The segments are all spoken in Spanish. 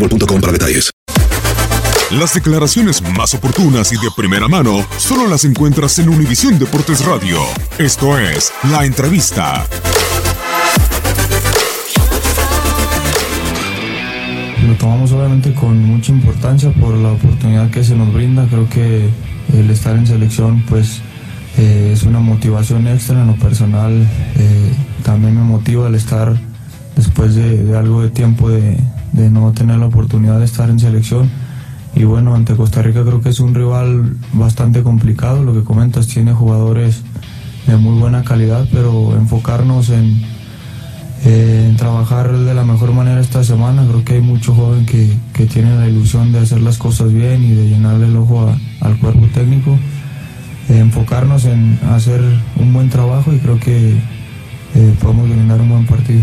boostmobile.com para detalles. Las declaraciones más oportunas y de primera mano solo las encuentras en Univisión Deportes Radio. Esto es La Entrevista. Lo tomamos obviamente con mucha importancia por la oportunidad que se nos brinda. Creo que el estar en selección pues eh, es una motivación extra en lo personal. eh, también me motiva el estar después de, algo de tiempo de, no tener la oportunidad de estar en selección. Y bueno, ante Costa Rica creo que es un rival bastante complicado. Lo que comentas, tiene jugadores de muy buena calidad, pero enfocarnos en, eh, trabajar de la mejor manera esta semana. Creo que hay mucho joven que, que tiene la ilusión de hacer las cosas bien y de llenarle el ojo al cuerpo técnico. Eh, enfocarnos en hacer un buen trabajo y creo que eh, podemos brindar un buen partido.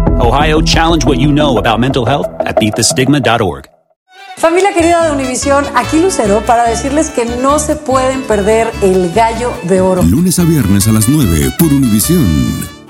Ohio, challenge what you know about mental health at beatthestigma.org. Familia querida de Univisión, aquí Lucero para decirles que no se pueden perder el gallo de oro. Lunes a viernes a las 9 por Univisión.